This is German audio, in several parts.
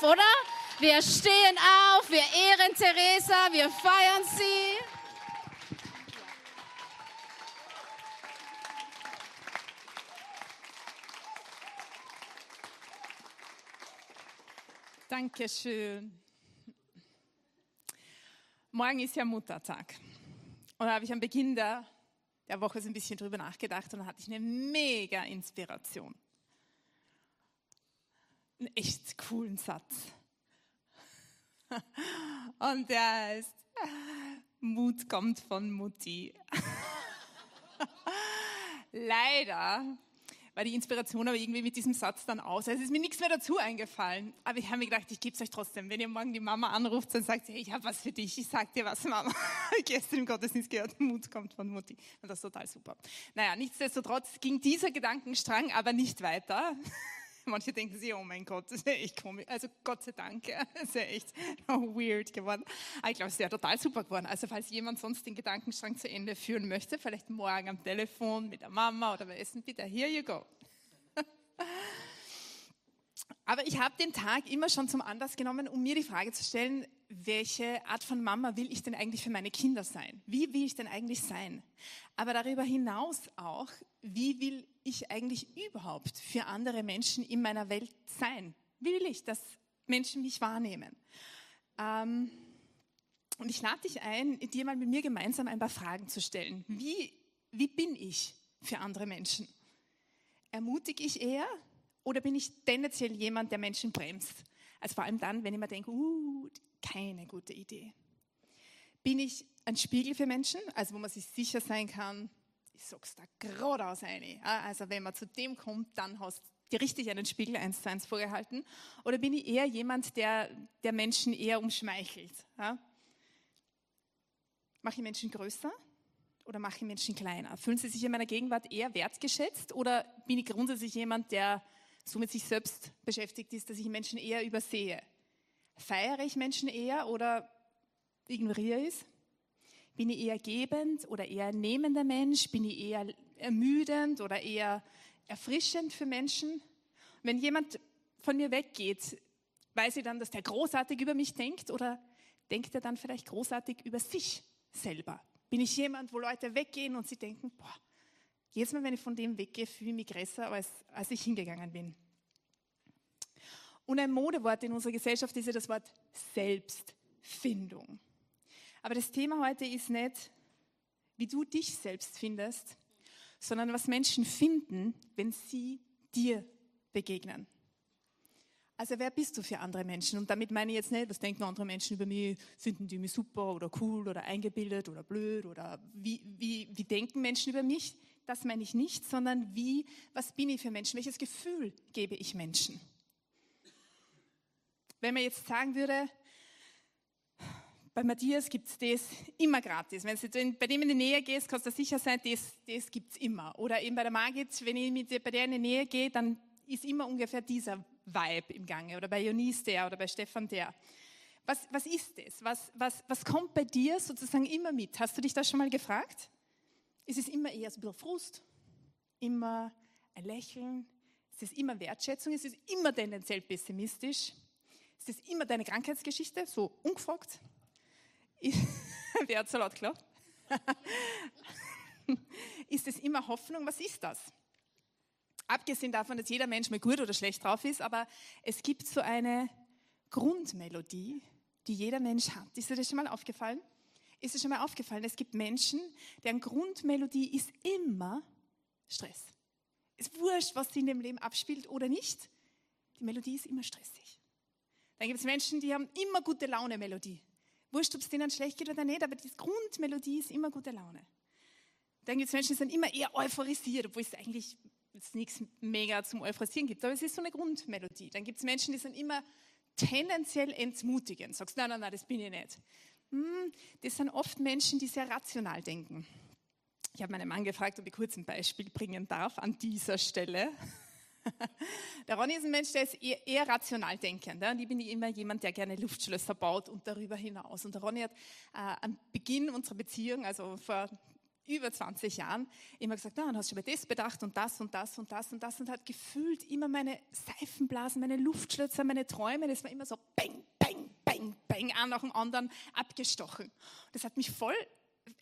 auf, oder? Wir stehen auf, wir ehren Theresa, wir feiern sie. Dankeschön. Morgen ist ja Muttertag. Und da habe ich am Beginn der, der Woche so ein bisschen drüber nachgedacht und da hatte ich eine mega Inspiration. Einen echt coolen Satz. Und der heißt, Mut kommt von Mutti. Leider war die Inspiration aber irgendwie mit diesem Satz dann aus. Also es ist mir nichts mehr dazu eingefallen. Aber ich habe mir gedacht, ich gebe es euch trotzdem. Wenn ihr morgen die Mama anruft und sagt, hey, ich habe was für dich, ich sag dir was, Mama. Gestern im Gottesdienst gehört, Mut kommt von Mutti. Und das ist total super. Naja, nichtsdestotrotz ging dieser Gedankenstrang aber nicht weiter. Manche denken sich, oh mein Gott, das ist echt komisch. Also Gott sei Dank, das ist echt weird geworden. Aber ich glaube, es wäre total super geworden. Also falls jemand sonst den Gedankenstrang zu Ende führen möchte, vielleicht morgen am Telefon mit der Mama oder beim Essen, bitte, here you go. Aber ich habe den Tag immer schon zum Anlass genommen, um mir die Frage zu stellen, welche Art von Mama will ich denn eigentlich für meine Kinder sein? Wie will ich denn eigentlich sein? Aber darüber hinaus auch, wie will ich eigentlich überhaupt für andere Menschen in meiner Welt sein? Wie will ich, dass Menschen mich wahrnehmen? Ähm, und ich lade dich ein, dir mal mit mir gemeinsam ein paar Fragen zu stellen. Wie, wie bin ich für andere Menschen? Ermutige ich eher oder bin ich tendenziell jemand, der Menschen bremst? Also vor allem dann, wenn ich mir denke, uh, keine gute Idee. Bin ich ein Spiegel für Menschen, also wo man sich sicher sein kann, ich sag's da geradeaus eine. Also wenn man zu dem kommt, dann hast du dir richtig einen Spiegel eins zu eins vorgehalten. Oder bin ich eher jemand, der, der Menschen eher umschmeichelt? Mache ich Menschen größer oder mache ich Menschen kleiner? Fühlen sie sich in meiner Gegenwart eher wertgeschätzt oder bin ich grundsätzlich jemand, der so mit sich selbst beschäftigt ist, dass ich Menschen eher übersehe? Feiere ich Menschen eher oder ignoriere ich es? Bin ich eher gebend oder eher nehmender Mensch? Bin ich eher ermüdend oder eher erfrischend für Menschen? Wenn jemand von mir weggeht, weiß ich dann, dass der großartig über mich denkt oder denkt er dann vielleicht großartig über sich selber? Bin ich jemand, wo Leute weggehen und sie denken, boah, jedes Mal, wenn ich von dem weggehe, fühle ich mich größer, als, als ich hingegangen bin. Und ein Modewort in unserer Gesellschaft ist ja das Wort Selbstfindung. Aber das Thema heute ist nicht, wie du dich selbst findest, sondern was Menschen finden, wenn sie dir begegnen. Also wer bist du für andere Menschen? Und damit meine ich jetzt nicht, was denken andere Menschen über mich, finden die mich super oder cool oder eingebildet oder blöd oder wie, wie, wie denken Menschen über mich? Das meine ich nicht, sondern wie, was bin ich für Menschen? Welches Gefühl gebe ich Menschen? Wenn man jetzt sagen würde, bei Matthias gibt es das immer gratis. Wenn du bei dem in die Nähe gehst, kannst du sicher sein, das, das gibt es immer. Oder eben bei der Margit, wenn ich mit, bei der in die Nähe gehe, dann ist immer ungefähr dieser Vibe im Gange. Oder bei Jonis der oder bei Stefan der. Was, was ist das? Was, was, was kommt bei dir sozusagen immer mit? Hast du dich das schon mal gefragt? Ist es immer eher so ein bisschen Frust? Immer ein Lächeln? Ist es immer Wertschätzung? Ist es immer tendenziell pessimistisch? Ist es immer deine Krankheitsgeschichte, so ungefragt? Wer hat so laut geklappt? ist es immer Hoffnung? Was ist das? Abgesehen davon, dass jeder Mensch mal gut oder schlecht drauf ist, aber es gibt so eine Grundmelodie, die jeder Mensch hat. Ist dir das schon mal aufgefallen? Ist dir schon mal aufgefallen? Es gibt Menschen, deren Grundmelodie ist immer Stress. Es ist wurscht, was sie in dem Leben abspielt oder nicht. Die Melodie ist immer stressig. Dann gibt es Menschen, die haben immer gute Laune-Melodie. Wurscht, ob es denen schlecht geht oder nicht, aber die Grundmelodie ist immer gute Laune. Dann gibt es Menschen, die sind immer eher euphorisiert, obwohl es eigentlich jetzt nichts mega zum Euphorisieren gibt, aber es ist so eine Grundmelodie. Dann gibt es Menschen, die sind immer tendenziell entmutigend. Sagst, nein, nein, nein, das bin ich nicht. Hm, das sind oft Menschen, die sehr rational denken. Ich habe meinen Mann gefragt, ob ich kurz ein Beispiel bringen darf an dieser Stelle. Der Ronny ist ein Mensch, der ist eher, eher rational denkend. Und ich bin immer jemand, der gerne Luftschlösser baut und darüber hinaus. Und der Ronny hat äh, am Beginn unserer Beziehung, also vor über 20 Jahren immer gesagt, na, dann hast du über das bedacht und das und das und das und das und hat gefühlt immer meine Seifenblasen, meine Luftschlösser, meine Träume, das war immer so bang, bang, bang, bang, ein nach dem anderen abgestochen. Das hat mich voll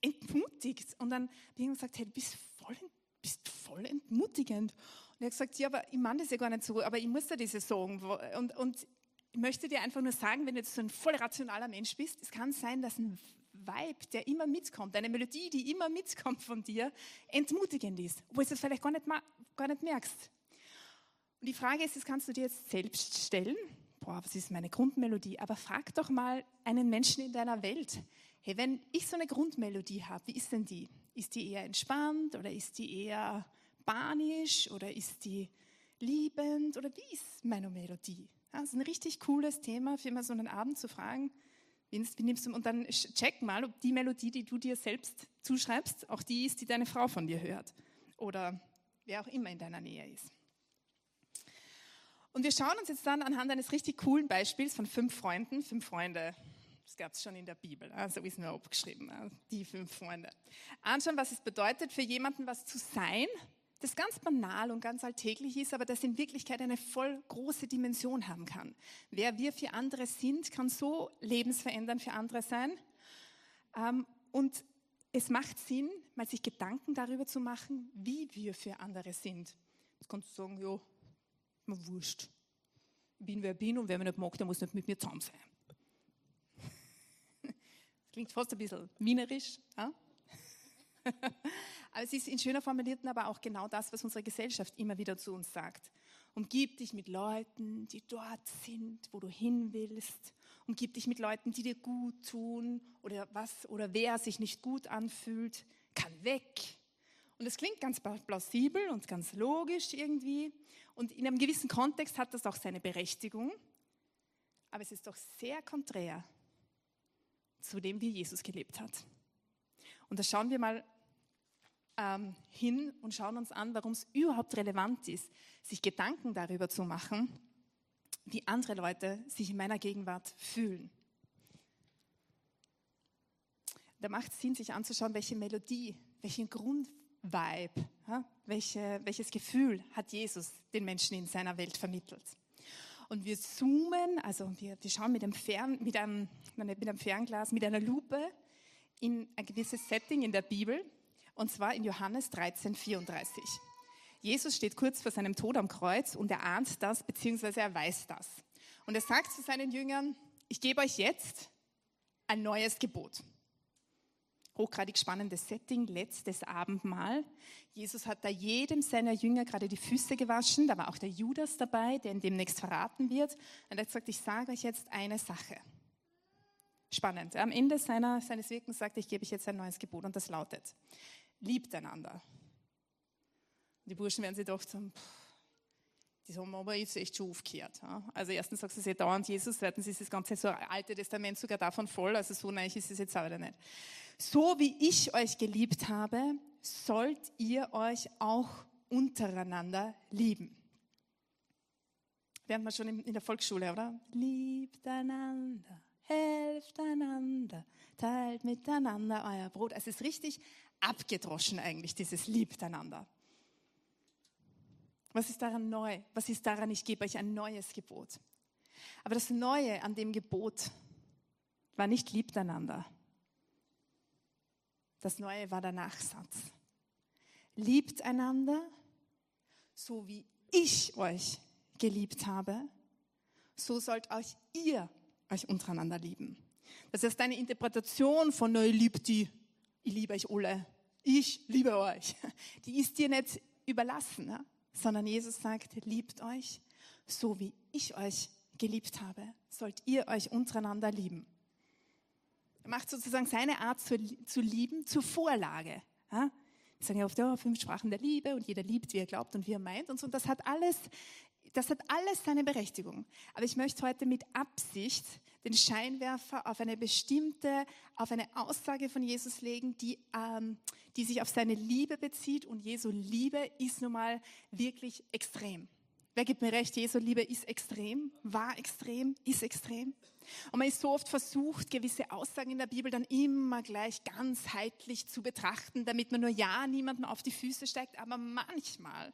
entmutigt. Und dann habe ich gesagt, hey, du bist voll, bist voll entmutigend. Und er hat gesagt, ja, aber ich meine das ja gar nicht so, aber ich muss dir das sagen. Und, und ich möchte dir einfach nur sagen, wenn du jetzt so ein voll rationaler Mensch bist, es kann sein, dass ein Vibe, der immer mitkommt, eine Melodie, die immer mitkommt von dir, entmutigend ist, obwohl du es vielleicht gar nicht, gar nicht merkst. Und die Frage ist, das kannst du dir jetzt selbst stellen. Boah, was ist meine Grundmelodie? Aber frag doch mal einen Menschen in deiner Welt. Hey, wenn ich so eine Grundmelodie habe, wie ist denn die? Ist die eher entspannt oder ist die eher banisch oder ist die liebend oder wie ist meine Melodie? das ist ein richtig cooles Thema, für immer so einen Abend zu fragen, wie nimmst du, und dann check mal, ob die Melodie, die du dir selbst zuschreibst, auch die ist, die deine Frau von dir hört. Oder wer auch immer in deiner Nähe ist. Und wir schauen uns jetzt dann anhand eines richtig coolen Beispiels von fünf Freunden, fünf Freunde, das gab es schon in der Bibel, also ist nur abgeschrieben, die fünf Freunde. Anschauen, was es bedeutet, für jemanden was zu sein, das ganz banal und ganz alltäglich ist, aber das in Wirklichkeit eine voll große Dimension haben kann. Wer wir für andere sind, kann so lebensverändernd für andere sein. Ähm, und es macht Sinn, mal sich Gedanken darüber zu machen, wie wir für andere sind. Jetzt kannst du sagen, ja, mir wurscht. Ich bin, wer ich bin und wer mich nicht mag, der muss nicht mit mir zusammen sein. Das klingt fast ein bisschen wienerisch. Ja? Aber es ist in schöner formulierten aber auch genau das, was unsere Gesellschaft immer wieder zu uns sagt. Umgib dich mit Leuten, die dort sind, wo du hin willst. Umgib dich mit Leuten, die dir gut tun oder was oder wer sich nicht gut anfühlt, kann weg. Und es klingt ganz plausibel und ganz logisch irgendwie. Und in einem gewissen Kontext hat das auch seine Berechtigung. Aber es ist doch sehr konträr zu dem, wie Jesus gelebt hat. Und da schauen wir mal ähm, hin und schauen uns an, warum es überhaupt relevant ist, sich Gedanken darüber zu machen, wie andere Leute sich in meiner Gegenwart fühlen. Da macht es Sinn, sich anzuschauen, welche Melodie, welchen Grundvibe, ja, welche, welches Gefühl hat Jesus den Menschen in seiner Welt vermittelt. Und wir zoomen, also wir, wir schauen mit einem, Fern, mit, einem, mit einem Fernglas, mit einer Lupe in ein gewisses Setting in der Bibel und zwar in Johannes 13, 34. Jesus steht kurz vor seinem Tod am Kreuz und er ahnt das, beziehungsweise er weiß das. Und er sagt zu seinen Jüngern, ich gebe euch jetzt ein neues Gebot. Hochgradig spannendes Setting, letztes Abendmahl. Jesus hat da jedem seiner Jünger gerade die Füße gewaschen. Da war auch der Judas dabei, der ihn demnächst verraten wird. Und er hat gesagt, ich sage euch jetzt eine Sache. Spannend. Am Ende seiner, seines Wirkens sagt er, ich gebe euch jetzt ein neues Gebot und das lautet, liebt einander. Die Burschen werden sich gedacht haben, die haben aber jetzt echt schon aufgehört. Also erstens sagst du sie dauernd Jesus, zweitens ist das ganze so alte Testament sogar davon voll, also so nein ist es jetzt auch wieder nicht. So wie ich euch geliebt habe, sollt ihr euch auch untereinander lieben. Lernt man schon in der Volksschule, oder? Liebt einander, helft einander, teilt miteinander euer Brot. Es ist richtig abgedroschen eigentlich, dieses Liebt einander. Was ist daran neu? Was ist daran, ich gebe euch ein neues Gebot? Aber das Neue an dem Gebot war nicht liebt einander. Das Neue war der Nachsatz. Liebt einander, so wie ich euch geliebt habe, so sollt euch ihr euch untereinander lieben. Das heißt, deine Interpretation von neu liebt die ich liebe euch alle, ich liebe euch, die ist dir nicht überlassen? Sondern Jesus sagt, liebt euch, so wie ich euch geliebt habe, sollt ihr euch untereinander lieben. Er macht sozusagen seine Art zu, zu lieben zur Vorlage. Wir sagen ja oft, ja, fünf Sprachen der Liebe und jeder liebt, wie er glaubt und wie er meint und so. Und das hat alles das hat alles seine Berechtigung. Aber ich möchte heute mit Absicht den Scheinwerfer auf eine bestimmte, auf eine Aussage von Jesus legen, die, ähm, die sich auf seine Liebe bezieht. Und Jesu Liebe ist nun mal wirklich extrem. Wer gibt mir recht? Jesu Liebe ist extrem, war extrem, ist extrem. Und man ist so oft versucht, gewisse Aussagen in der Bibel dann immer gleich ganzheitlich zu betrachten, damit man nur ja niemandem auf die Füße steigt. Aber manchmal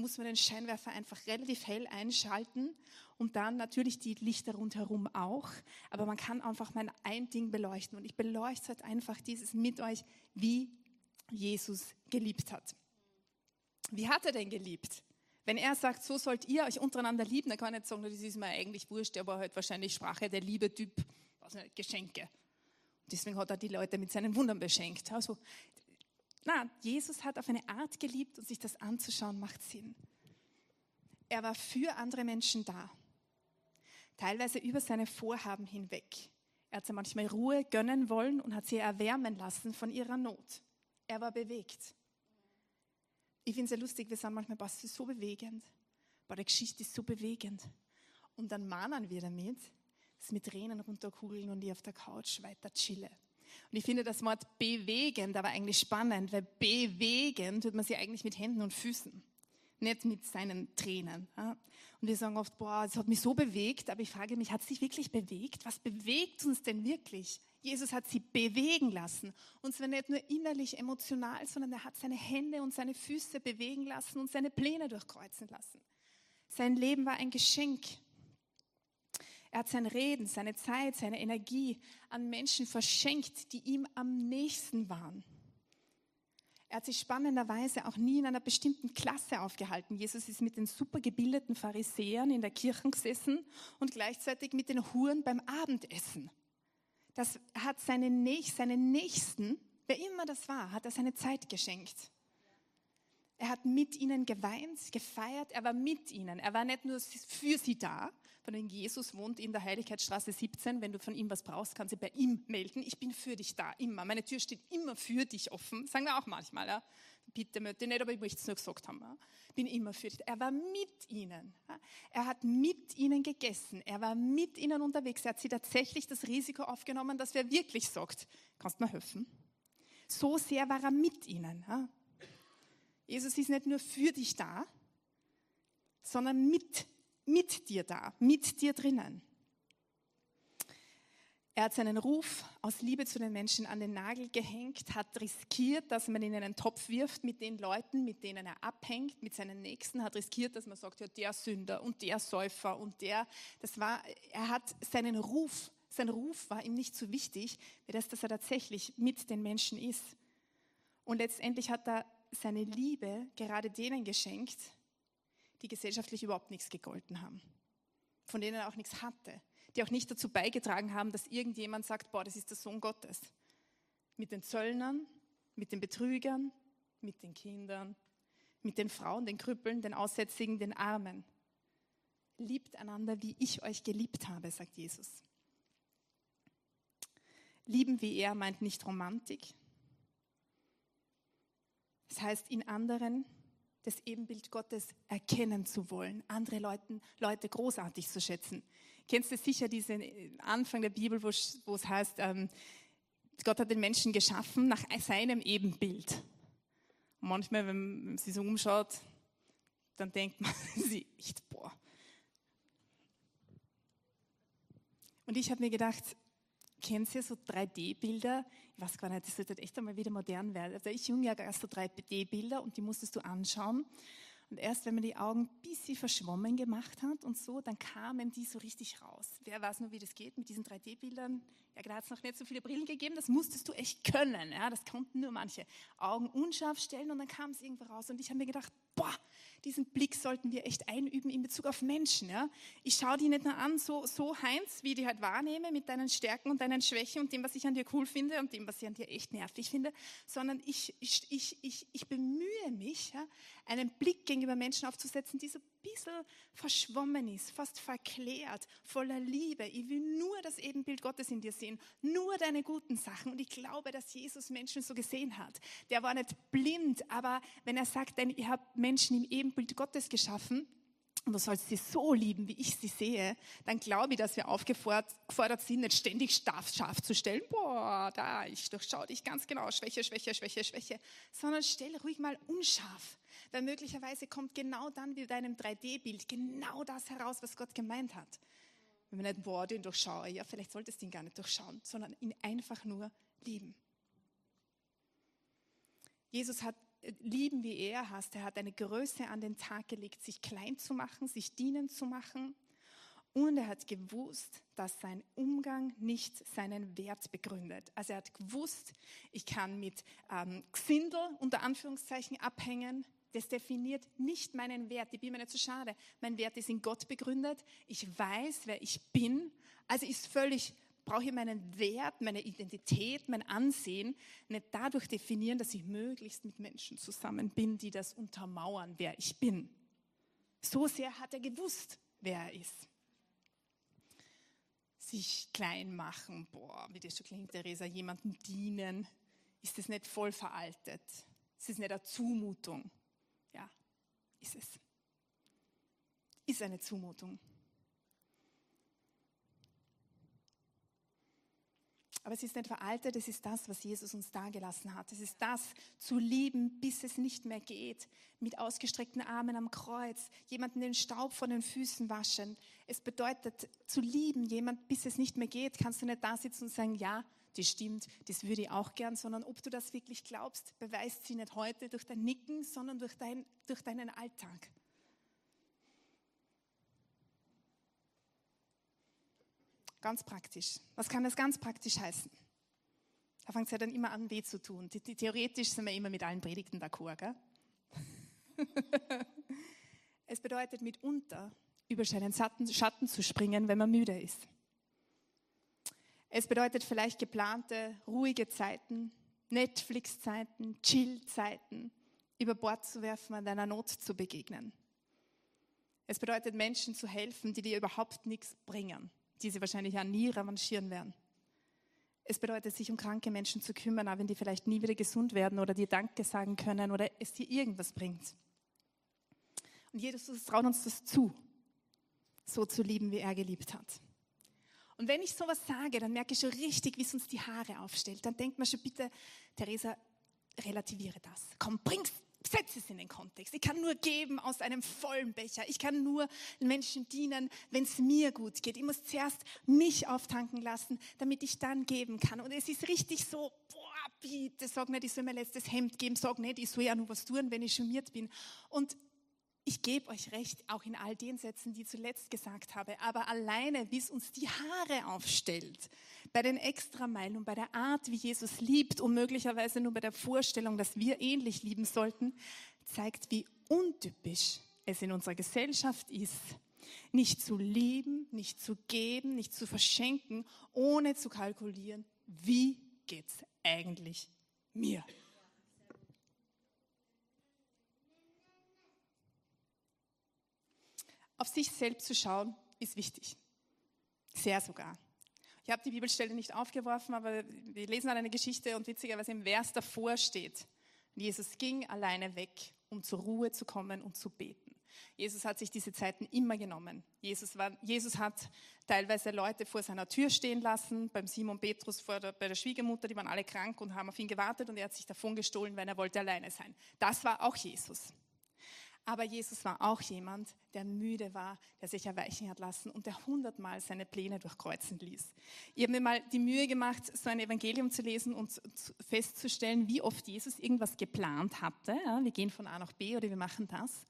muss man den Scheinwerfer einfach relativ hell einschalten und dann natürlich die Lichter rundherum auch. Aber man kann einfach mal ein Ding beleuchten und ich beleuchte halt einfach dieses mit euch, wie Jesus geliebt hat. Wie hat er denn geliebt? Wenn er sagt, so sollt ihr euch untereinander lieben, dann kann er nicht sagen, das ist mir eigentlich wurscht, aber halt wahrscheinlich Sprache der Liebe Typ, was nicht, Geschenke. Deswegen hat er die Leute mit seinen Wundern beschenkt. Also, na, Jesus hat auf eine Art geliebt und sich das anzuschauen macht Sinn. Er war für andere Menschen da, teilweise über seine Vorhaben hinweg. Er hat sie manchmal Ruhe gönnen wollen und hat sie erwärmen lassen von ihrer Not. Er war bewegt. Ich finde es ja lustig, wir sagen manchmal, ist so bewegend. Bei der Geschichte ist so bewegend. Und dann mahnen wir damit, dass mit Tränen runterkugeln und ich auf der Couch weiter chille. Und ich finde das Wort bewegend aber eigentlich spannend, weil bewegen tut man sich eigentlich mit Händen und Füßen, nicht mit seinen Tränen. Und wir sagen oft, boah, es hat mich so bewegt, aber ich frage mich, hat es sich wirklich bewegt? Was bewegt uns denn wirklich? Jesus hat sie bewegen lassen. Und zwar nicht nur innerlich, emotional, sondern er hat seine Hände und seine Füße bewegen lassen und seine Pläne durchkreuzen lassen. Sein Leben war ein Geschenk. Er hat sein Reden, seine Zeit, seine Energie an Menschen verschenkt, die ihm am nächsten waren. Er hat sich spannenderweise auch nie in einer bestimmten Klasse aufgehalten. Jesus ist mit den supergebildeten Pharisäern in der Kirche gesessen und gleichzeitig mit den Huren beim Abendessen. Das hat seine, Näch seine Nächsten, wer immer das war, hat er seine Zeit geschenkt. Er hat mit ihnen geweint, gefeiert, er war mit ihnen. Er war nicht nur für sie da, von dem Jesus wohnt in der Heiligkeitsstraße 17. Wenn du von ihm was brauchst, kannst du bei ihm melden. Ich bin für dich da, immer. Meine Tür steht immer für dich offen. Sagen wir auch manchmal, ja. Bitte möchte nicht, aber ich möchte es nur gesagt haben. Ja. Bin immer für dich. Er war mit ihnen. Ja. Er hat mit ihnen gegessen. Er war mit ihnen unterwegs. Er hat sie tatsächlich das Risiko aufgenommen, dass wer wirklich sagt, kannst du mir helfen? So sehr war er mit ihnen. Ja. Jesus ist nicht nur für dich da, sondern mit mit dir da, mit dir drinnen. Er hat seinen Ruf aus Liebe zu den Menschen an den Nagel gehängt, hat riskiert, dass man ihn in einen Topf wirft mit den Leuten, mit denen er abhängt, mit seinen Nächsten, hat riskiert, dass man sagt, ja, der Sünder und der Säufer und der, das war, er hat seinen Ruf, sein Ruf war ihm nicht so wichtig, wie das, dass er tatsächlich mit den Menschen ist. Und letztendlich hat er seine Liebe gerade denen geschenkt, die gesellschaftlich überhaupt nichts gegolten haben, von denen er auch nichts hatte, die auch nicht dazu beigetragen haben, dass irgendjemand sagt, boah, das ist der Sohn Gottes. Mit den Zöllnern, mit den Betrügern, mit den Kindern, mit den Frauen, den Krüppeln, den Aussätzigen, den Armen. Liebt einander, wie ich euch geliebt habe, sagt Jesus. Lieben wie er meint nicht Romantik. Das heißt, in anderen das Ebenbild Gottes erkennen zu wollen, andere Leuten, Leute großartig zu schätzen. Kennst du sicher diesen Anfang der Bibel, wo, wo es heißt, ähm, Gott hat den Menschen geschaffen nach seinem Ebenbild. Und manchmal, wenn man sich so umschaut, dann denkt man sich echt, boah. Und ich habe mir gedacht, Kennt ihr so 3D-Bilder? Ich weiß gar nicht, das wird echt einmal wieder modern werden. Also ich junge ja gab so 3D-Bilder und die musstest du anschauen. Und erst wenn man die Augen ein bisschen verschwommen gemacht hat und so, dann kamen die so richtig raus. Wer weiß nur, wie das geht mit diesen 3D-Bildern? Ja, da hat es noch nicht so viele Brillen gegeben, das musstest du echt können. Ja, das konnten nur manche. Augen unscharf stellen und dann kam es irgendwo raus. Und ich habe mir gedacht, boah, diesen Blick sollten wir echt einüben in Bezug auf Menschen. Ja? Ich schaue die nicht nur an, so, so Heinz, wie ich die halt wahrnehme, mit deinen Stärken und deinen Schwächen und dem, was ich an dir cool finde und dem, was ich an dir echt nervig finde, sondern ich, ich, ich, ich, ich bemühe mich, ja, einen Blick gegenüber Menschen aufzusetzen, die so bisschen verschwommen ist, fast verklärt, voller Liebe. Ich will nur das Ebenbild Gottes in dir sehen, nur deine guten Sachen. Und ich glaube, dass Jesus Menschen so gesehen hat. Der war nicht blind, aber wenn er sagt, denn ihr habt Menschen im Ebenbild Gottes geschaffen, und du sollst sie so lieben, wie ich sie sehe, dann glaube ich, dass wir aufgefordert sind, nicht ständig scharf, scharf zu stellen. Boah, da, ich durchschaue dich ganz genau, Schwäche, Schwäche, Schwäche, Schwäche. Sondern stell ruhig mal unscharf. Weil möglicherweise kommt genau dann wie deinem 3D-Bild genau das heraus, was Gott gemeint hat. Wenn wir nicht, boah, den durchschaue, ja, vielleicht solltest du ihn gar nicht durchschauen, sondern ihn einfach nur lieben. Jesus hat lieben, wie er hast. Er hat eine Größe an den Tag gelegt, sich klein zu machen, sich dienen zu machen. Und er hat gewusst, dass sein Umgang nicht seinen Wert begründet. Also er hat gewusst, ich kann mit ähm, Xindel unter Anführungszeichen abhängen. Das definiert nicht meinen Wert. Ich bin mir nicht so schade. Mein Wert ist in Gott begründet. Ich weiß, wer ich bin. Also ist völlig brauche ich meinen Wert, meine Identität, mein Ansehen nicht dadurch definieren, dass ich möglichst mit Menschen zusammen bin, die das untermauern, wer ich bin. So sehr hat er gewusst, wer er ist. Sich klein machen, boah, wie das schon klingt, Theresa, jemandem dienen, ist das nicht voll veraltet? Ist es nicht eine Zumutung? Ist es. Ist eine Zumutung. Aber es ist nicht veraltet, es ist das, was Jesus uns dagelassen hat. Es ist das, zu lieben, bis es nicht mehr geht. Mit ausgestreckten Armen am Kreuz, jemanden den Staub von den Füßen waschen. Es bedeutet, zu lieben, jemand, bis es nicht mehr geht. Kannst du nicht da sitzen und sagen, ja, das stimmt, das würde ich auch gern, sondern ob du das wirklich glaubst, beweist sie nicht heute durch dein Nicken, sondern durch, dein, durch deinen Alltag. Ganz praktisch. Was kann das ganz praktisch heißen? Da fängt es ja dann immer an, weh zu tun. Die, die, theoretisch sind wir immer mit allen Predigten d'accord, gell? es bedeutet mitunter, über seinen Schatten zu springen, wenn man müde ist. Es bedeutet vielleicht geplante, ruhige Zeiten, Netflix-Zeiten, Chill-Zeiten über Bord zu werfen, an deiner Not zu begegnen. Es bedeutet Menschen zu helfen, die dir überhaupt nichts bringen die sie wahrscheinlich ja nie revanchieren werden. Es bedeutet, sich um kranke Menschen zu kümmern, auch wenn die vielleicht nie wieder gesund werden oder dir Danke sagen können oder es dir irgendwas bringt. Und Jesus traut uns das zu, so zu lieben, wie er geliebt hat. Und wenn ich sowas sage, dann merke ich schon richtig, wie es uns die Haare aufstellt. Dann denkt man schon, bitte, Theresa, relativiere das. Komm, bring's, setze es in den Kontext. Ich kann nur geben aus einem vollen Becher. Ich kann nur Menschen dienen, wenn es mir gut geht. Ich muss zuerst mich auftanken lassen, damit ich dann geben kann. Und es ist richtig so, boah, bitte, sag nicht, ich soll mir letztes Hemd geben, sag nicht, ich soll ja nur was tun, wenn ich schummiert bin. Und ich gebe euch recht, auch in all den Sätzen, die ich zuletzt gesagt habe, aber alleine, wie es uns die Haare aufstellt, bei den Extrameilen und bei der Art, wie Jesus liebt und möglicherweise nur bei der Vorstellung, dass wir ähnlich lieben sollten, zeigt, wie untypisch es in unserer Gesellschaft ist, nicht zu lieben, nicht zu geben, nicht zu verschenken, ohne zu kalkulieren, wie geht's eigentlich mir? Auf sich selbst zu schauen, ist wichtig. Sehr sogar. Ich habe die Bibelstelle nicht aufgeworfen, aber wir lesen eine Geschichte und witzigerweise im Vers davor steht, Jesus ging alleine weg, um zur Ruhe zu kommen und zu beten. Jesus hat sich diese Zeiten immer genommen. Jesus, war, Jesus hat teilweise Leute vor seiner Tür stehen lassen, beim Simon Petrus der, bei der Schwiegermutter, die waren alle krank und haben auf ihn gewartet und er hat sich davon gestohlen, weil er wollte alleine sein. Das war auch Jesus. Aber Jesus war auch jemand, der müde war, der sich erweichen hat lassen und der hundertmal seine Pläne durchkreuzen ließ. Ich habe mir mal die Mühe gemacht, so ein Evangelium zu lesen und festzustellen, wie oft Jesus irgendwas geplant hatte. Wir gehen von A nach B oder wir machen das.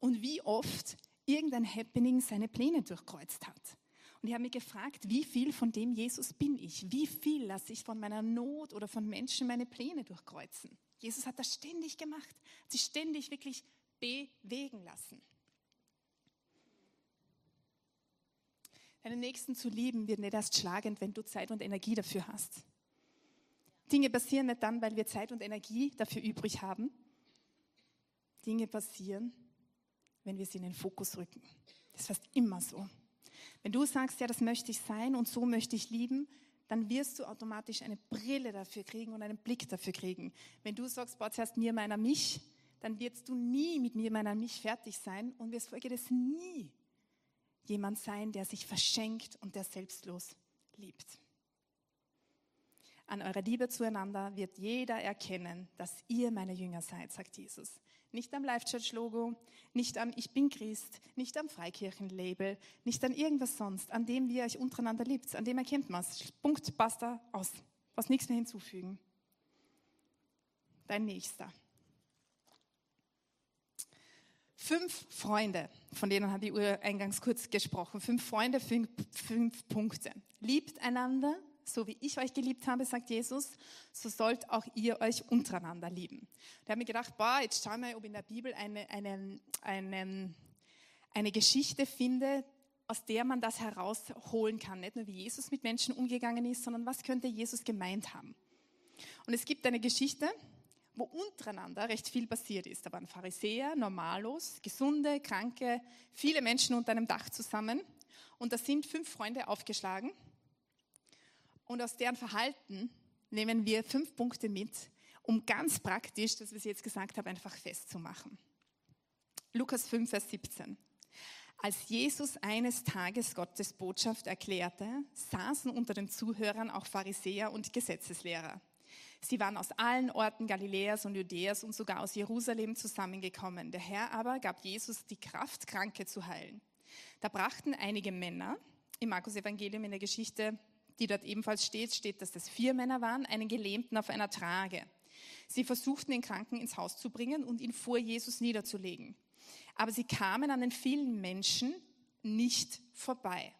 Und wie oft irgendein Happening seine Pläne durchkreuzt hat. Und ich habe mich gefragt, wie viel von dem Jesus bin ich? Wie viel lasse ich von meiner Not oder von Menschen meine Pläne durchkreuzen? Jesus hat das ständig gemacht, hat sich ständig wirklich bewegen lassen. Deinen Nächsten zu lieben wird nicht erst schlagend, wenn du Zeit und Energie dafür hast. Dinge passieren nicht dann, weil wir Zeit und Energie dafür übrig haben. Dinge passieren, wenn wir sie in den Fokus rücken. Das ist fast immer so. Wenn du sagst, ja, das möchte ich sein und so möchte ich lieben, dann wirst du automatisch eine Brille dafür kriegen und einen Blick dafür kriegen. Wenn du sagst, boah, zuerst mir, meiner, mich, dann wirst du nie mit mir, meiner mich fertig sein und wirst folgendes nie jemand sein, der sich verschenkt und der selbstlos liebt. An eurer Liebe zueinander wird jeder erkennen, dass ihr meine Jünger seid, sagt Jesus. Nicht am Life Church Logo, nicht am Ich bin Christ, nicht am Freikirchenlabel, nicht an irgendwas sonst, an dem wie ihr euch untereinander liebt, an dem erkennt man es. Punkt, basta, aus. Was nichts mehr hinzufügen. Dein Nächster. Fünf Freunde, von denen habe ich eingangs kurz gesprochen. Fünf Freunde, fünf, fünf Punkte. Liebt einander, so wie ich euch geliebt habe, sagt Jesus, so sollt auch ihr euch untereinander lieben. Da habe ich gedacht, boah, jetzt schau mal, ob in der Bibel eine, eine, eine, eine Geschichte finde, aus der man das herausholen kann. Nicht nur, wie Jesus mit Menschen umgegangen ist, sondern was könnte Jesus gemeint haben. Und es gibt eine Geschichte, wo untereinander recht viel passiert ist. Da waren Pharisäer, Normalos, Gesunde, Kranke, viele Menschen unter einem Dach zusammen. Und da sind fünf Freunde aufgeschlagen. Und aus deren Verhalten nehmen wir fünf Punkte mit, um ganz praktisch, das, was ich jetzt gesagt habe, einfach festzumachen. Lukas 5, Vers 17. Als Jesus eines Tages Gottes Botschaft erklärte, saßen unter den Zuhörern auch Pharisäer und Gesetzeslehrer. Sie waren aus allen Orten Galiläas und Judäas und sogar aus Jerusalem zusammengekommen. Der Herr aber gab Jesus die Kraft, Kranke zu heilen. Da brachten einige Männer, im Markus Evangelium in der Geschichte, die dort ebenfalls steht, steht, dass das vier Männer waren, einen Gelähmten auf einer Trage. Sie versuchten, den Kranken ins Haus zu bringen und ihn vor Jesus niederzulegen. Aber sie kamen an den vielen Menschen nicht vorbei.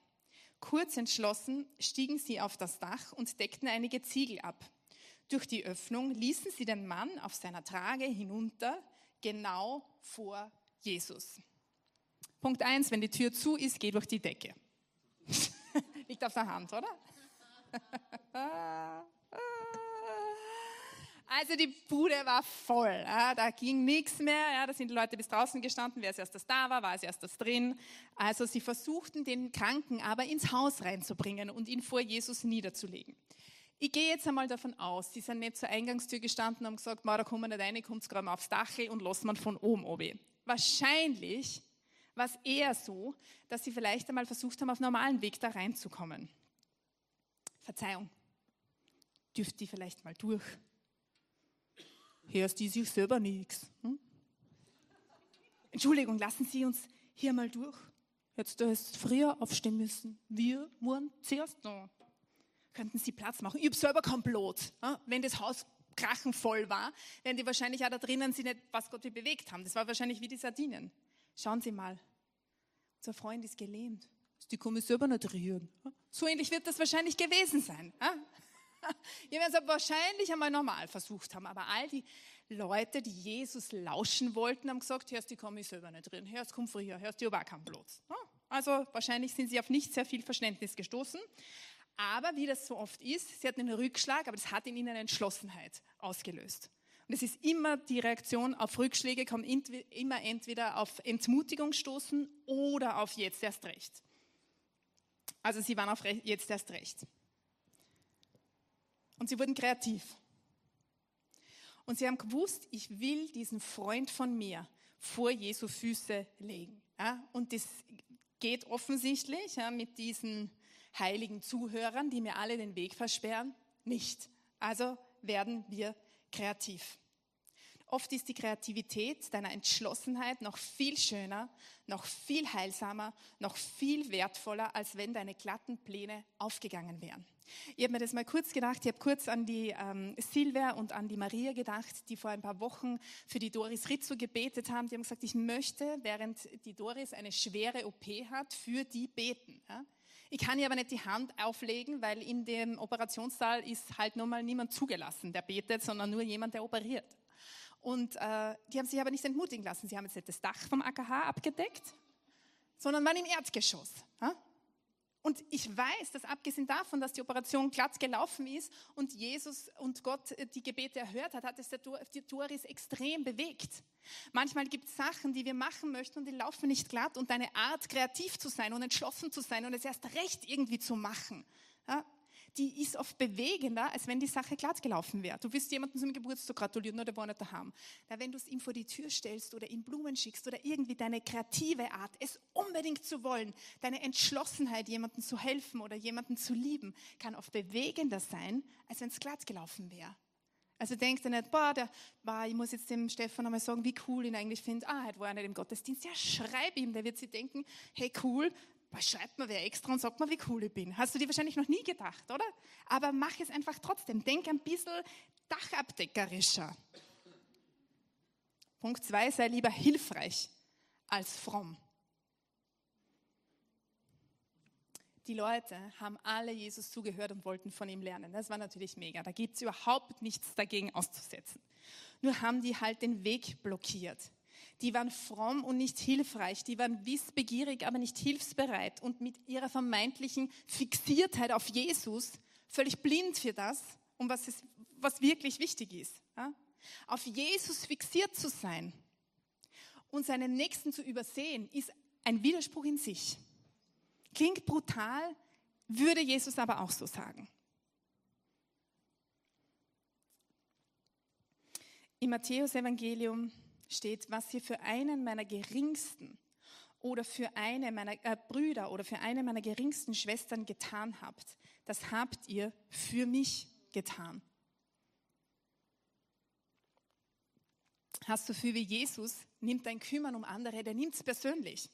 Kurz entschlossen stiegen sie auf das Dach und deckten einige Ziegel ab. Durch die Öffnung ließen sie den Mann auf seiner Trage hinunter, genau vor Jesus. Punkt eins: wenn die Tür zu ist, geh durch die Decke. Liegt auf der Hand, oder? Also die Bude war voll, da ging nichts mehr, da sind die Leute bis draußen gestanden, wer als erstes da war, war als erstes drin. Also sie versuchten den Kranken aber ins Haus reinzubringen und ihn vor Jesus niederzulegen. Ich gehe jetzt einmal davon aus, die sind nicht zur Eingangstür gestanden und haben gesagt, da kommen wir nicht rein, kommt gerade mal aufs Dach und lassen man von oben oben. Wahrscheinlich war es eher so, dass sie vielleicht einmal versucht haben, auf normalen Weg da reinzukommen. Verzeihung, dürft die vielleicht mal durch? hörst die sich selber nichts. Hm? Entschuldigung, lassen Sie uns hier mal durch. Jetzt du hast früher aufstehen müssen. Wir waren zuerst da. Könnten Sie Platz machen? Ich habe selber kein Blut. Wenn das Haus krachenvoll war, werden die wahrscheinlich auch da drinnen sich nicht, was Gott wie bewegt haben. Das war wahrscheinlich wie die Sardinen. Schauen Sie mal. Unser Freund ist gelähmt. Die kommen selber nicht rühren. So ähnlich wird das wahrscheinlich gewesen sein. Die werden es wahrscheinlich einmal normal versucht haben. Aber all die Leute, die Jesus lauschen wollten, haben gesagt, hörst, die komme ich selber nicht drin. Hörst, komm früher. Hörst, die aber keinen Platz. Also wahrscheinlich sind sie auf nicht sehr viel Verständnis gestoßen. Aber wie das so oft ist, sie hatten einen Rückschlag, aber das hat in ihnen Entschlossenheit ausgelöst. Und es ist immer die Reaktion auf Rückschläge, kann immer entweder auf Entmutigung stoßen oder auf jetzt erst recht. Also sie waren auf jetzt erst recht. Und sie wurden kreativ. Und sie haben gewusst, ich will diesen Freund von mir vor Jesu Füße legen. Ja, und das geht offensichtlich ja, mit diesen heiligen Zuhörern, die mir alle den Weg versperren, nicht. Also werden wir kreativ. Oft ist die Kreativität deiner Entschlossenheit noch viel schöner, noch viel heilsamer, noch viel wertvoller, als wenn deine glatten Pläne aufgegangen wären. Ich habe mir das mal kurz gedacht, ich habe kurz an die ähm, Silvia und an die Maria gedacht, die vor ein paar Wochen für die Doris Rizzo gebetet haben. Die haben gesagt, ich möchte, während die Doris eine schwere OP hat, für die beten. Ja? Ich kann ihr aber nicht die Hand auflegen, weil in dem Operationssaal ist halt nun mal niemand zugelassen, der betet, sondern nur jemand, der operiert. Und äh, die haben sich aber nicht entmutigen lassen. Sie haben jetzt nicht das Dach vom AKH abgedeckt, sondern waren im Erdgeschoss. Ja? Und ich weiß, dass abgesehen davon, dass die Operation glatt gelaufen ist und Jesus und Gott äh, die Gebete erhört hat, hat es die Doris extrem bewegt. Manchmal gibt es Sachen, die wir machen möchten und die laufen nicht glatt und deine Art, kreativ zu sein und entschlossen zu sein und es erst recht irgendwie zu machen, ja, die ist oft bewegender, als wenn die Sache glatt gelaufen wäre. Du willst jemandem zum Geburtstag gratulieren oder der war nicht daheim. Na, wenn du es ihm vor die Tür stellst oder ihm Blumen schickst oder irgendwie deine kreative Art, es unbedingt zu wollen, deine Entschlossenheit, jemandem zu helfen oder jemanden zu lieben, kann oft bewegender sein, als wenn es glatt gelaufen wäre. Also denkt er nicht, boah, der, boah, ich muss jetzt dem Stefan einmal sagen, wie cool ihn eigentlich finde. Ah, heute war er nicht im Gottesdienst. Ja, schreib ihm, der wird sich denken, hey cool, schreibt mir wer extra und sagt mir, wie cool ich bin. Hast du dir wahrscheinlich noch nie gedacht, oder? Aber mach es einfach trotzdem. Denk ein bisschen dachabdeckerischer. Punkt zwei, sei lieber hilfreich als fromm. Die Leute haben alle Jesus zugehört und wollten von ihm lernen. Das war natürlich mega. Da gibt es überhaupt nichts dagegen auszusetzen. Nur haben die halt den Weg blockiert. Die waren fromm und nicht hilfreich. Die waren wissbegierig, aber nicht hilfsbereit. Und mit ihrer vermeintlichen Fixiertheit auf Jesus völlig blind für das, um was, es, was wirklich wichtig ist. Ja? Auf Jesus fixiert zu sein und seinen Nächsten zu übersehen, ist ein Widerspruch in sich. Klingt brutal, würde Jesus aber auch so sagen. Im Matthäus-Evangelium steht, was ihr für einen meiner geringsten oder für eine meiner äh, Brüder oder für eine meiner geringsten Schwestern getan habt, das habt ihr für mich getan. Hast du für wie Jesus nimmt dein Kümmern um andere, der nimmt es persönlich.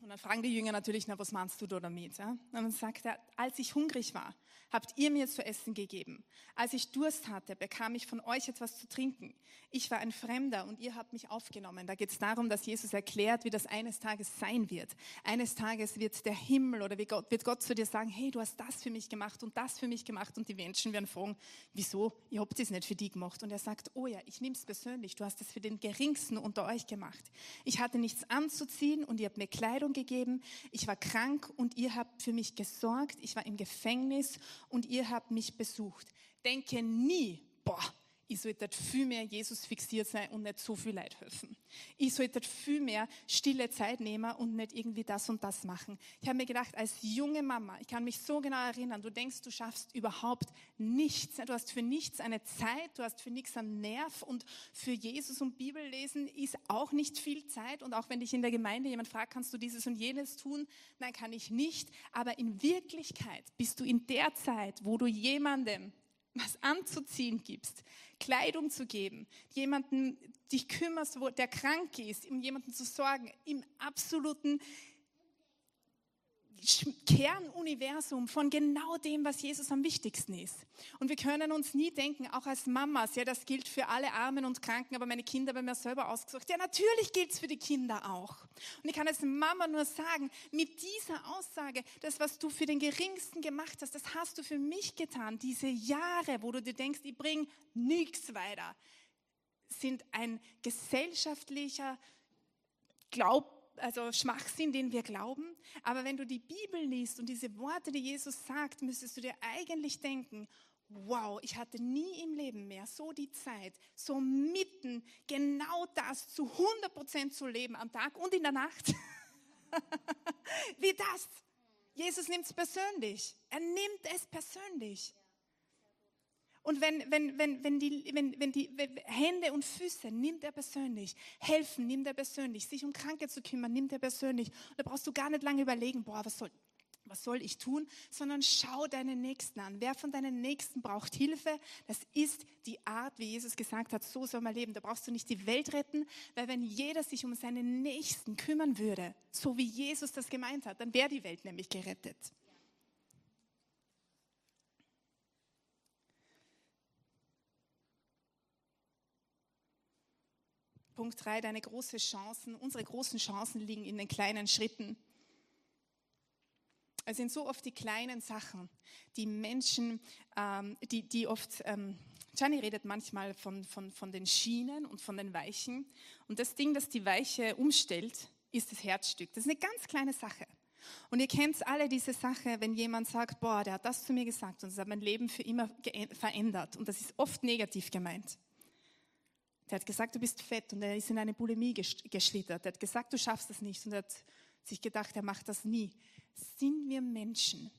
Und dann fragen die Jünger natürlich, na, was meinst du da damit? Ja? Und dann sagt er, als ich hungrig war, habt ihr mir zu essen gegeben. Als ich Durst hatte, bekam ich von euch etwas zu trinken. Ich war ein Fremder und ihr habt mich aufgenommen. Da geht es darum, dass Jesus erklärt, wie das eines Tages sein wird. Eines Tages wird der Himmel oder wird Gott zu dir sagen, hey, du hast das für mich gemacht und das für mich gemacht. Und die Menschen werden fragen, wieso? Ihr habt das nicht für die gemacht. Und er sagt, oh ja, ich nehme es persönlich. Du hast es für den Geringsten unter euch gemacht. Ich hatte nichts anzuziehen und ihr habt mir Kleidung gegeben. Ich war krank und ihr habt für mich gesorgt. Ich war im Gefängnis und ihr habt mich besucht. Denke nie, boah, ich sollte viel mehr Jesus fixiert sein und nicht so viel Leid helfen. Ich sollte viel mehr stille Zeit nehmen und nicht irgendwie das und das machen. Ich habe mir gedacht, als junge Mama, ich kann mich so genau erinnern, du denkst, du schaffst überhaupt nichts. Du hast für nichts eine Zeit, du hast für nichts einen Nerv und für Jesus und Bibellesen ist auch nicht viel Zeit. Und auch wenn dich in der Gemeinde jemand fragt, kannst du dieses und jenes tun? Nein, kann ich nicht. Aber in Wirklichkeit bist du in der Zeit, wo du jemandem was anzuziehen gibst, Kleidung zu geben, jemanden dich kümmerst, wo der krank ist, um jemanden zu sorgen, im absoluten Kernuniversum von genau dem, was Jesus am wichtigsten ist. Und wir können uns nie denken, auch als Mamas, ja, das gilt für alle Armen und Kranken, aber meine Kinder haben mir selber ausgesucht. Ja, natürlich gilt es für die Kinder auch. Und ich kann als Mama nur sagen, mit dieser Aussage, das, was du für den Geringsten gemacht hast, das hast du für mich getan. Diese Jahre, wo du dir denkst, ich bringe nichts weiter, sind ein gesellschaftlicher Glaub also Schwachsinn, den wir glauben. Aber wenn du die Bibel liest und diese Worte, die Jesus sagt, müsstest du dir eigentlich denken, wow, ich hatte nie im Leben mehr so die Zeit, so mitten genau das zu 100 Prozent zu leben am Tag und in der Nacht. Wie das. Jesus nimmt es persönlich. Er nimmt es persönlich. Und wenn, wenn, wenn, wenn, die, wenn, wenn die Hände und Füße nimmt er persönlich, helfen nimmt er persönlich, sich um Kranke zu kümmern nimmt er persönlich. Und da brauchst du gar nicht lange überlegen, boah, was soll, was soll ich tun, sondern schau deinen Nächsten an. Wer von deinen Nächsten braucht Hilfe? Das ist die Art, wie Jesus gesagt hat, so soll man leben. Da brauchst du nicht die Welt retten, weil wenn jeder sich um seinen Nächsten kümmern würde, so wie Jesus das gemeint hat, dann wäre die Welt nämlich gerettet. Punkt 3, deine große Chancen, unsere großen Chancen liegen in den kleinen Schritten. Es sind so oft die kleinen Sachen, die Menschen, ähm, die, die oft, ähm, Gianni redet manchmal von, von, von den Schienen und von den Weichen. Und das Ding, das die Weiche umstellt, ist das Herzstück. Das ist eine ganz kleine Sache. Und ihr kennt alle diese Sache, wenn jemand sagt, boah, der hat das zu mir gesagt und es hat mein Leben für immer verändert. Und das ist oft negativ gemeint. Der hat gesagt, du bist fett und er ist in eine Bulimie geschlittert. Der hat gesagt, du schaffst das nicht und er hat sich gedacht, er macht das nie. Sind wir Menschen,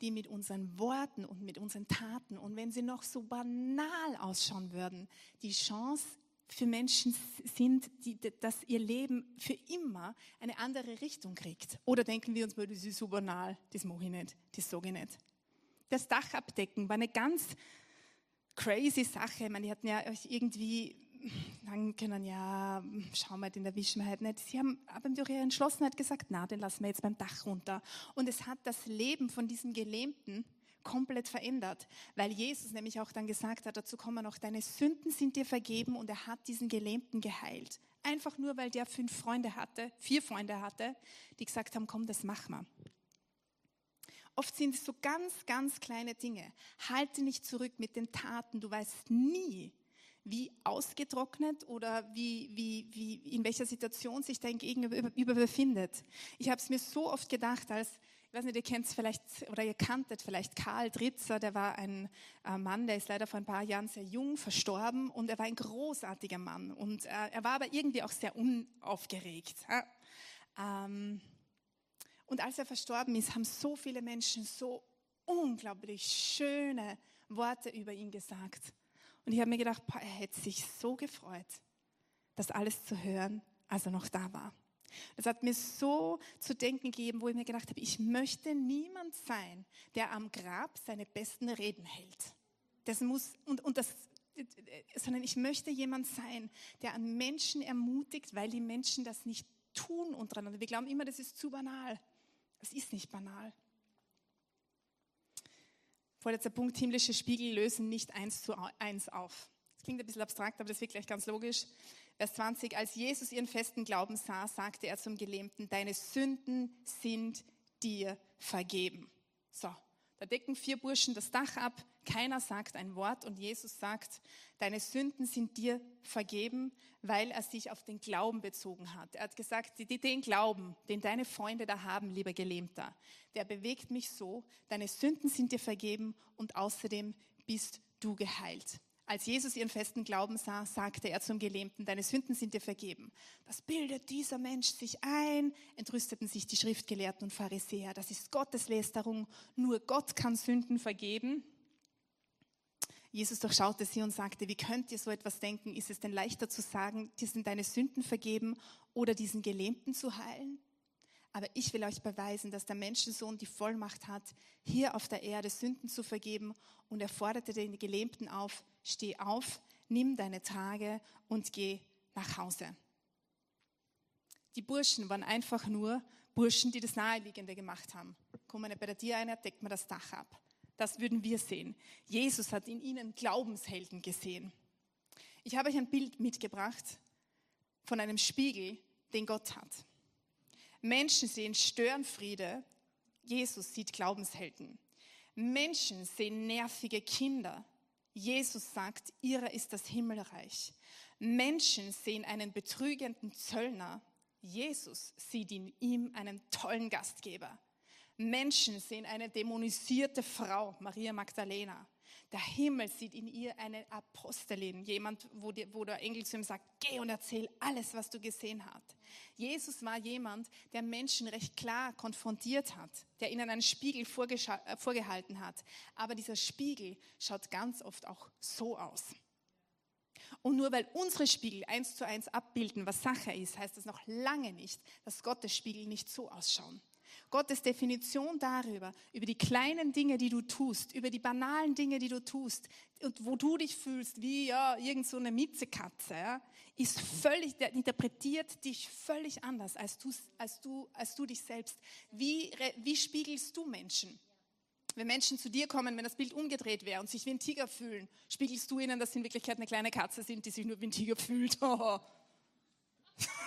die mit unseren Worten und mit unseren Taten und wenn sie noch so banal ausschauen würden, die Chance für Menschen sind, die, dass ihr Leben für immer eine andere Richtung kriegt. Oder denken wir uns, das ist so banal, das mache ich nicht, das sage ich nicht. Das Dach abdecken war eine ganz crazy Sache. Ich meine, die hatten ja irgendwie sagen können, ja, schauen wir, den erwischen wir halt nicht. Sie haben aber durch ihre Entschlossenheit gesagt, na, den lassen wir jetzt beim Dach runter. Und es hat das Leben von diesem Gelähmten komplett verändert, weil Jesus nämlich auch dann gesagt hat, dazu kommen noch, deine Sünden sind dir vergeben und er hat diesen Gelähmten geheilt. Einfach nur, weil der fünf Freunde hatte, vier Freunde hatte, die gesagt haben, komm, das machen wir. Oft sind es so ganz, ganz kleine Dinge. Halte nicht zurück mit den Taten. Du weißt nie, wie ausgetrocknet oder wie, wie, wie, in welcher Situation sich dein Gegenüber befindet. Ich habe es mir so oft gedacht, als, ich weiß nicht, ihr kennt es vielleicht oder ihr kanntet vielleicht Karl Dritzer, der war ein äh, Mann, der ist leider vor ein paar Jahren sehr jung verstorben und er war ein großartiger Mann und äh, er war aber irgendwie auch sehr unaufgeregt. Ähm, und als er verstorben ist, haben so viele Menschen so unglaublich schöne Worte über ihn gesagt. Und ich habe mir gedacht, boah, er hätte sich so gefreut, das alles zu hören, als er noch da war. Das hat mir so zu denken gegeben, wo ich mir gedacht habe, ich möchte niemand sein, der am Grab seine besten Reden hält. Das muss, und, und das, sondern ich möchte jemand sein, der an Menschen ermutigt, weil die Menschen das nicht tun untereinander. Wir glauben immer, das ist zu banal. Es ist nicht banal. Vorletzter Punkt, himmlische Spiegel lösen nicht eins zu eins auf. Das klingt ein bisschen abstrakt, aber das wird gleich ganz logisch. Vers 20, als Jesus ihren festen Glauben sah, sagte er zum Gelähmten, deine Sünden sind dir vergeben. So, da decken vier Burschen das Dach ab, keiner sagt ein Wort und Jesus sagt, deine Sünden sind dir vergeben, weil er sich auf den Glauben bezogen hat. Er hat gesagt, den Glauben, den deine Freunde da haben, lieber Gelähmter, der bewegt mich so, deine Sünden sind dir vergeben und außerdem bist du geheilt. Als Jesus ihren festen Glauben sah, sagte er zum Gelähmten, deine Sünden sind dir vergeben. Was bildet dieser Mensch sich ein? Entrüsteten sich die Schriftgelehrten und Pharisäer. Das ist Gotteslästerung. Nur Gott kann Sünden vergeben. Jesus durchschaute sie und sagte, wie könnt ihr so etwas denken? Ist es denn leichter zu sagen, dir sind deine Sünden vergeben oder diesen Gelähmten zu heilen? Aber ich will euch beweisen, dass der Menschensohn die Vollmacht hat, hier auf der Erde Sünden zu vergeben. Und er forderte den Gelähmten auf, steh auf, nimm deine Tage und geh nach Hause. Die Burschen waren einfach nur Burschen, die das Naheliegende gemacht haben. Wir bei der Tier ein, deckt man das Dach ab. Das würden wir sehen. Jesus hat in ihnen Glaubenshelden gesehen. Ich habe euch ein Bild mitgebracht von einem Spiegel, den Gott hat. Menschen sehen Störenfriede, Jesus sieht Glaubenshelden. Menschen sehen nervige Kinder. Jesus sagt, ihrer ist das Himmelreich. Menschen sehen einen betrügenden Zöllner. Jesus sieht in ihm einen tollen Gastgeber. Menschen sehen eine dämonisierte Frau, Maria Magdalena. Der Himmel sieht in ihr eine Apostelin, jemand, wo, die, wo der Engel zu ihm sagt, geh und erzähl alles, was du gesehen hast. Jesus war jemand, der Menschen recht klar konfrontiert hat, der ihnen einen Spiegel äh, vorgehalten hat. Aber dieser Spiegel schaut ganz oft auch so aus. Und nur weil unsere Spiegel eins zu eins abbilden, was Sache ist, heißt das noch lange nicht, dass Gottes Spiegel nicht so ausschauen. Gottes Definition darüber, über die kleinen Dinge, die du tust, über die banalen Dinge, die du tust und wo du dich fühlst wie ja, irgend so eine Miezekatze, ja, ist völlig, der interpretiert dich völlig anders als du, als du, als du dich selbst. Wie, wie spiegelst du Menschen? Wenn Menschen zu dir kommen, wenn das Bild umgedreht wäre und sich wie ein Tiger fühlen, spiegelst du ihnen, dass sie in Wirklichkeit eine kleine Katze sind, die sich nur wie ein Tiger fühlt.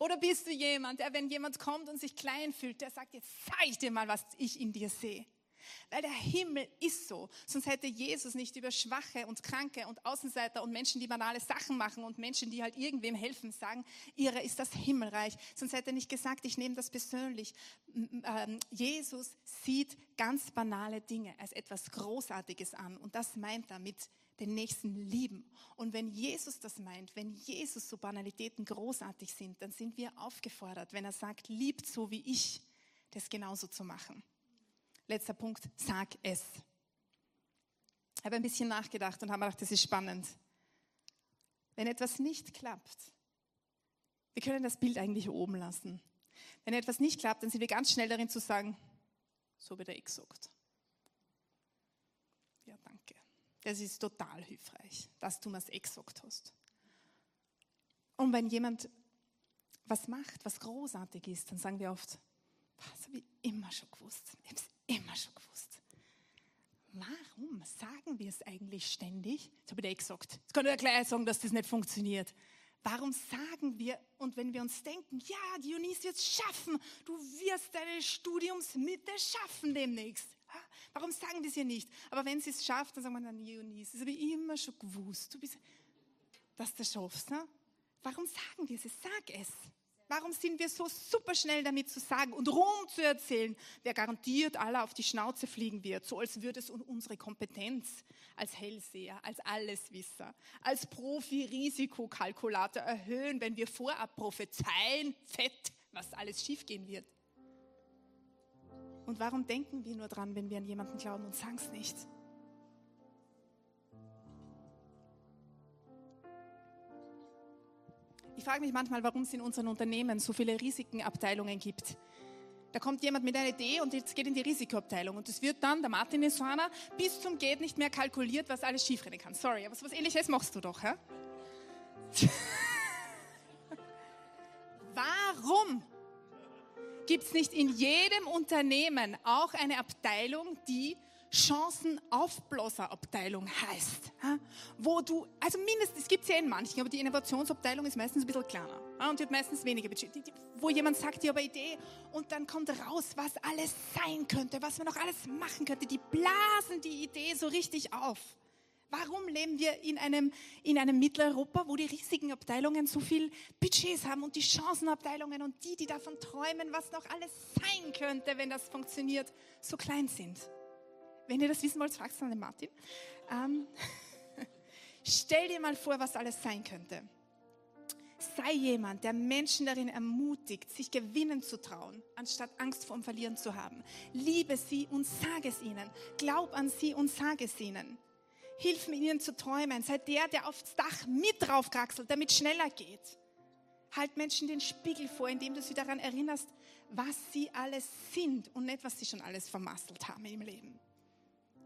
Oder bist du jemand, der, wenn jemand kommt und sich klein fühlt, der sagt, jetzt zeige ich dir mal, was ich in dir sehe. Weil der Himmel ist so. Sonst hätte Jesus nicht über Schwache und Kranke und Außenseiter und Menschen, die banale Sachen machen und Menschen, die halt irgendwem helfen, sagen, ihre ist das Himmelreich. Sonst hätte er nicht gesagt, ich nehme das persönlich. Ähm, Jesus sieht ganz banale Dinge als etwas Großartiges an. Und das meint er mit den Nächsten lieben. Und wenn Jesus das meint, wenn Jesus so Banalitäten großartig sind, dann sind wir aufgefordert, wenn er sagt, liebt so wie ich, das genauso zu machen. Letzter Punkt, sag es. Ich habe ein bisschen nachgedacht und habe gedacht, das ist spannend. Wenn etwas nicht klappt, wir können das Bild eigentlich oben lassen. Wenn etwas nicht klappt, dann sind wir ganz schnell darin zu sagen, so wie der Ex sagt. Ja, danke. Das ist total hilfreich, dass du mir das Ex gesagt hast. Und wenn jemand was macht, was großartig ist, dann sagen wir oft, das habe ich immer schon gewusst. Ich habe es immer schon gewusst. Warum sagen wir es eigentlich ständig? Das habe ich dir gesagt. Jetzt kann ich ja gleich sagen, dass das nicht funktioniert. Warum sagen wir, und wenn wir uns denken, ja, Dionys wird es schaffen, du wirst deine Studiumsmitte schaffen demnächst. Warum sagen wir es ihr nicht? Aber wenn sie es schafft, dann sagen wir, dann Dionys, das habe ich immer schon gewusst, du bist, dass du das schaffst. Ne? Warum sagen wir es? Sag es. Warum sind wir so super schnell damit zu sagen und Ruhm zu erzählen, wer garantiert alle auf die Schnauze fliegen wird, so als würde es unsere Kompetenz als Hellseher, als Alleswisser, als Profi-Risikokalkulator erhöhen, wenn wir vorab prophezeien, fett, was alles schiefgehen wird. Und warum denken wir nur dran, wenn wir an jemanden glauben und sagen es nicht? Ich frage mich manchmal, warum es in unseren Unternehmen so viele Risikenabteilungen gibt. Da kommt jemand mit einer Idee und jetzt geht in die Risikoabteilung. Und es wird dann, der Martin ist so einer, bis zum Geht nicht mehr kalkuliert, was alles schiefrennen kann. Sorry, aber so was ähnliches machst du doch, hä? Warum gibt es nicht in jedem Unternehmen auch eine Abteilung, die Chancenaufblasserabteilung heißt, wo du, also mindestens, es gibt es ja in manchen, aber die Innovationsabteilung ist meistens ein bisschen kleiner und hat meistens weniger Budget, wo jemand sagt, ich habe eine Idee und dann kommt raus, was alles sein könnte, was man noch alles machen könnte. Die blasen die Idee so richtig auf. Warum leben wir in einem, in einem Mitteleuropa, wo die riesigen Abteilungen so viel Budgets haben und die Chancenabteilungen und die, die davon träumen, was noch alles sein könnte, wenn das funktioniert, so klein sind? Wenn ihr das wissen wollt, fragt es an den Martin. Ähm, stell dir mal vor, was alles sein könnte. Sei jemand, der Menschen darin ermutigt, sich gewinnen zu trauen, anstatt Angst vor dem Verlieren zu haben. Liebe sie und sage es ihnen. Glaub an sie und sage es ihnen. Hilf mir ihnen zu träumen. Sei der, der aufs Dach mit draufkraxelt, damit es schneller geht. Halt Menschen den Spiegel vor, indem du sie daran erinnerst, was sie alles sind und nicht, was sie schon alles vermasselt haben im Leben.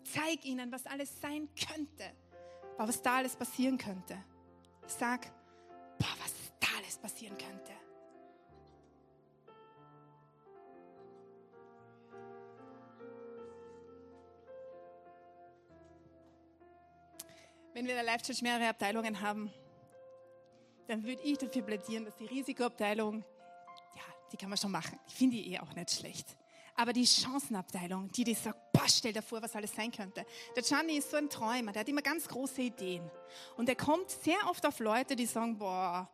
Zeig ihnen, was alles sein könnte, was da alles passieren könnte. Sag, boah, was da alles passieren könnte. Wenn wir in der Life Church mehrere Abteilungen haben, dann würde ich dafür plädieren, dass die Risikoabteilung, ja, die kann man schon machen. Ich finde die eh auch nicht schlecht. Aber die Chancenabteilung, die, die sagt, boah, stell dir vor, was alles sein könnte. Der Gianni ist so ein Träumer, der hat immer ganz große Ideen. Und er kommt sehr oft auf Leute, die sagen, boah,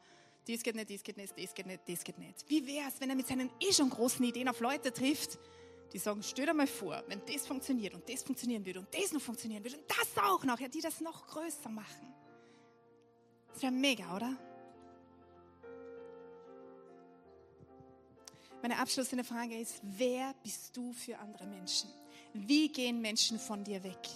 dies geht nicht, dies geht nicht, dies geht nicht, dies geht nicht. Wie wäre es, wenn er mit seinen eh schon großen Ideen auf Leute trifft, die sagen, stell dir mal vor, wenn das funktioniert und das funktionieren würde und das noch funktionieren würde und das auch noch, ja, die das noch größer machen. Das wäre mega, oder? Meine abschließende Frage ist, wer bist du für andere Menschen? Wie gehen Menschen von dir weg?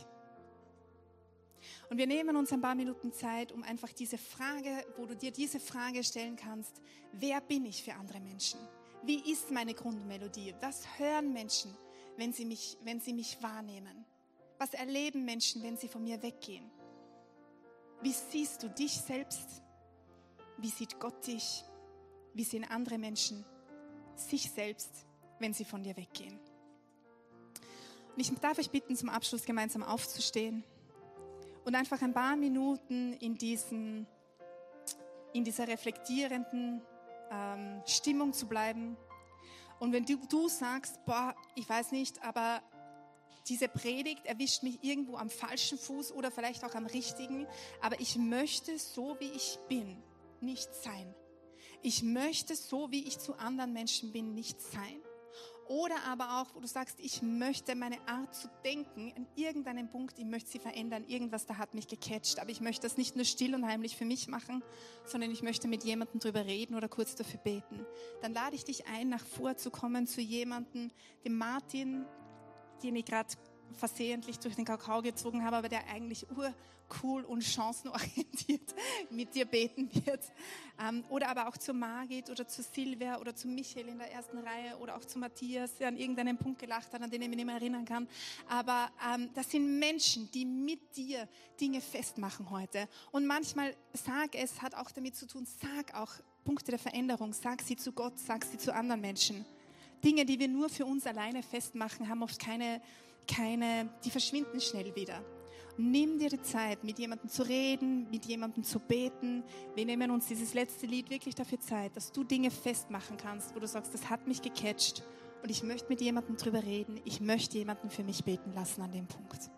Und wir nehmen uns ein paar Minuten Zeit, um einfach diese Frage, wo du dir diese Frage stellen kannst, wer bin ich für andere Menschen? Wie ist meine Grundmelodie? Was hören Menschen, wenn sie mich, wenn sie mich wahrnehmen? Was erleben Menschen, wenn sie von mir weggehen? Wie siehst du dich selbst? Wie sieht Gott dich? Wie sehen andere Menschen sich selbst, wenn sie von dir weggehen. Und ich darf euch bitten, zum Abschluss gemeinsam aufzustehen und einfach ein paar Minuten in, diesen, in dieser reflektierenden ähm, Stimmung zu bleiben. Und wenn du, du sagst, boah, ich weiß nicht, aber diese Predigt erwischt mich irgendwo am falschen Fuß oder vielleicht auch am richtigen, aber ich möchte so, wie ich bin, nicht sein ich möchte so, wie ich zu anderen Menschen bin, nicht sein. Oder aber auch, wo du sagst, ich möchte meine Art zu denken an irgendeinem Punkt, ich möchte sie verändern, irgendwas da hat mich gecatcht, aber ich möchte das nicht nur still und heimlich für mich machen, sondern ich möchte mit jemandem drüber reden oder kurz dafür beten. Dann lade ich dich ein, nach vorzukommen zu jemandem, dem Martin, den ich gerade versehentlich durch den Kakao gezogen habe, aber der eigentlich urcool und chancenorientiert mit dir beten wird. Ähm, oder aber auch zu Margit oder zu Silvia oder zu Michael in der ersten Reihe oder auch zu Matthias, der an irgendeinem Punkt gelacht hat, an den ich mich nicht mehr erinnern kann. Aber ähm, das sind Menschen, die mit dir Dinge festmachen heute. Und manchmal, sag es, hat auch damit zu tun, sag auch Punkte der Veränderung, sag sie zu Gott, sag sie zu anderen Menschen. Dinge, die wir nur für uns alleine festmachen, haben oft keine keine, die verschwinden schnell wieder. Nimm dir die Zeit, mit jemandem zu reden, mit jemandem zu beten. Wir nehmen uns dieses letzte Lied wirklich dafür Zeit, dass du Dinge festmachen kannst, wo du sagst, das hat mich gecatcht und ich möchte mit jemandem drüber reden. Ich möchte jemanden für mich beten lassen an dem Punkt.